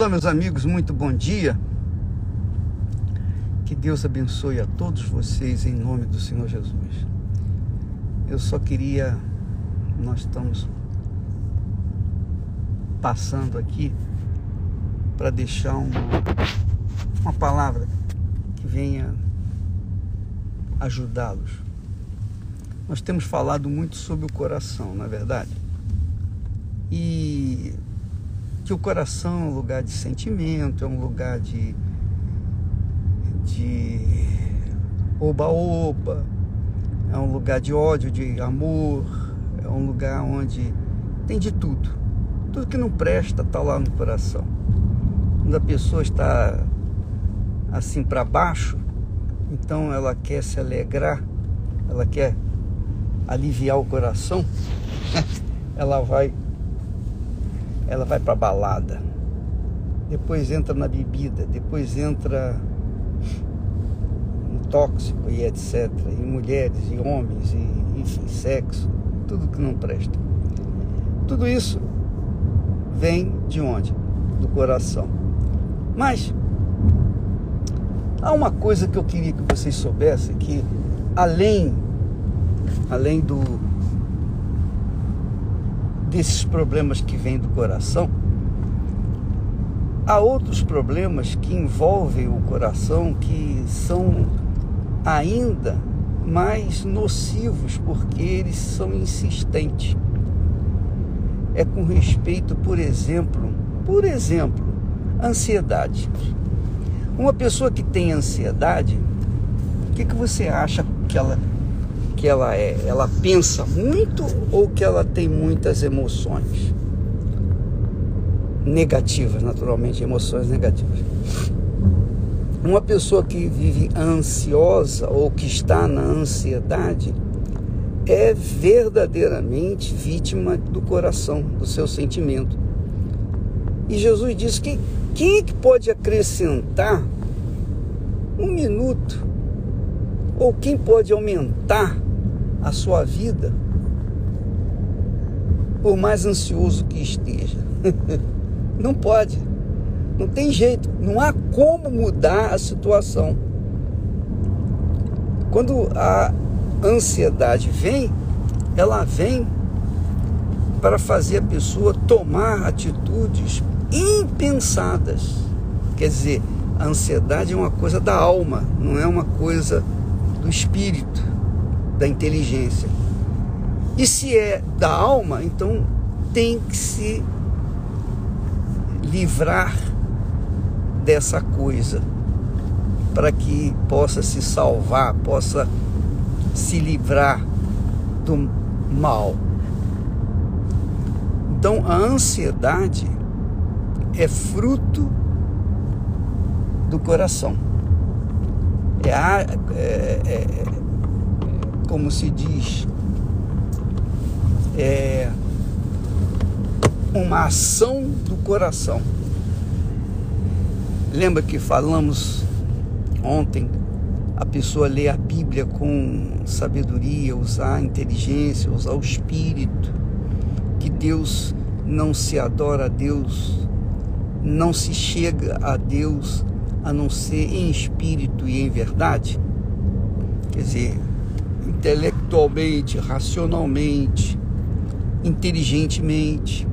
Olá, meus amigos, muito bom dia. Que Deus abençoe a todos vocês em nome do Senhor Jesus. Eu só queria, nós estamos passando aqui para deixar uma, uma palavra que venha ajudá-los. Nós temos falado muito sobre o coração, não é verdade? E que o coração é um lugar de sentimento, é um lugar de de oba-oba, é um lugar de ódio, de amor, é um lugar onde tem de tudo. Tudo que não presta está lá no coração. Quando a pessoa está assim para baixo, então ela quer se alegrar, ela quer aliviar o coração, ela vai ela vai para balada, depois entra na bebida, depois entra no tóxico e etc. Em mulheres e homens e enfim, sexo, tudo que não presta. Tudo isso vem de onde? Do coração. Mas há uma coisa que eu queria que vocês soubessem que além além do desses problemas que vêm do coração, há outros problemas que envolvem o coração que são ainda mais nocivos porque eles são insistentes. É com respeito, por exemplo, por exemplo, ansiedade. Uma pessoa que tem ansiedade, o que, que você acha que ela que ela é? Ela pensa muito ou que ela tem muitas emoções? Negativas, naturalmente, emoções negativas. Uma pessoa que vive ansiosa ou que está na ansiedade é verdadeiramente vítima do coração, do seu sentimento. E Jesus disse que quem é que pode acrescentar um minuto ou quem pode aumentar a sua vida, por mais ansioso que esteja. não pode. Não tem jeito. Não há como mudar a situação. Quando a ansiedade vem, ela vem para fazer a pessoa tomar atitudes impensadas. Quer dizer, a ansiedade é uma coisa da alma, não é uma coisa do espírito da inteligência. E se é da alma, então tem que se livrar dessa coisa para que possa se salvar, possa se livrar do mal. Então a ansiedade é fruto do coração. É, é, é, como se diz, é uma ação do coração. Lembra que falamos ontem a pessoa ler a Bíblia com sabedoria, usar a inteligência, usar o espírito, que Deus não se adora a Deus, não se chega a Deus a não ser em espírito e em verdade. Quer dizer, intelectualmente, racionalmente, inteligentemente.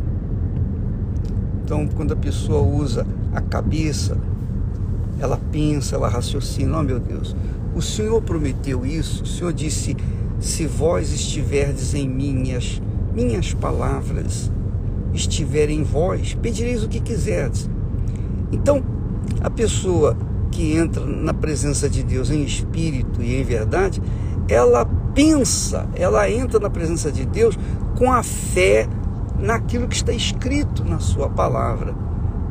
Então, quando a pessoa usa a cabeça, ela pensa, ela raciocina, oh meu Deus, o Senhor prometeu isso, o Senhor disse, se vós estiverdes em minhas, minhas palavras estiverem em vós, pedireis o que quiserdes. Então, a pessoa que entra na presença de Deus em espírito e em verdade, ela pensa, ela entra na presença de Deus com a fé naquilo que está escrito na sua palavra.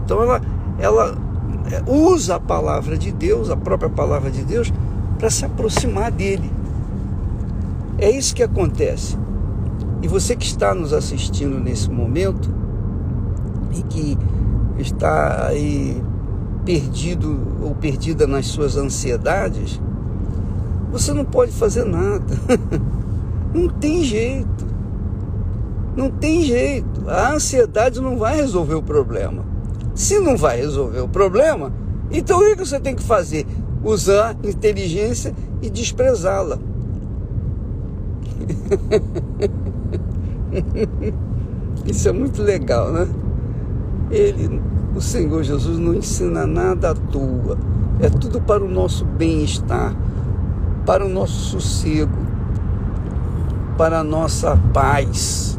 Então ela, ela é, usa a palavra de Deus, a própria palavra de Deus, para se aproximar dele. É isso que acontece. E você que está nos assistindo nesse momento e que está aí perdido ou perdida nas suas ansiedades, você não pode fazer nada. não tem jeito. Não tem jeito. A ansiedade não vai resolver o problema. Se não vai resolver o problema, então o que você tem que fazer? Usar inteligência e desprezá-la. Isso é muito legal, né? Ele, o Senhor Jesus, não ensina nada à toa. É tudo para o nosso bem-estar, para o nosso sossego, para a nossa paz,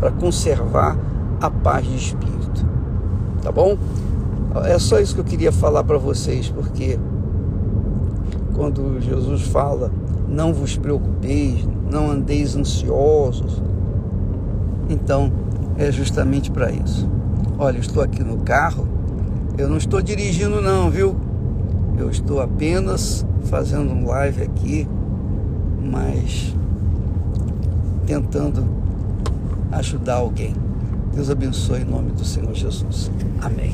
para conservar a paz de espírito. Tá bom? É só isso que eu queria falar para vocês, porque quando Jesus fala, não vos preocupeis, não andeis ansiosos, então é justamente para isso. Olha, estou aqui no carro, eu não estou dirigindo não, viu? Eu estou apenas fazendo um live aqui, mas tentando ajudar alguém. Deus abençoe em nome do Senhor Jesus. Amém.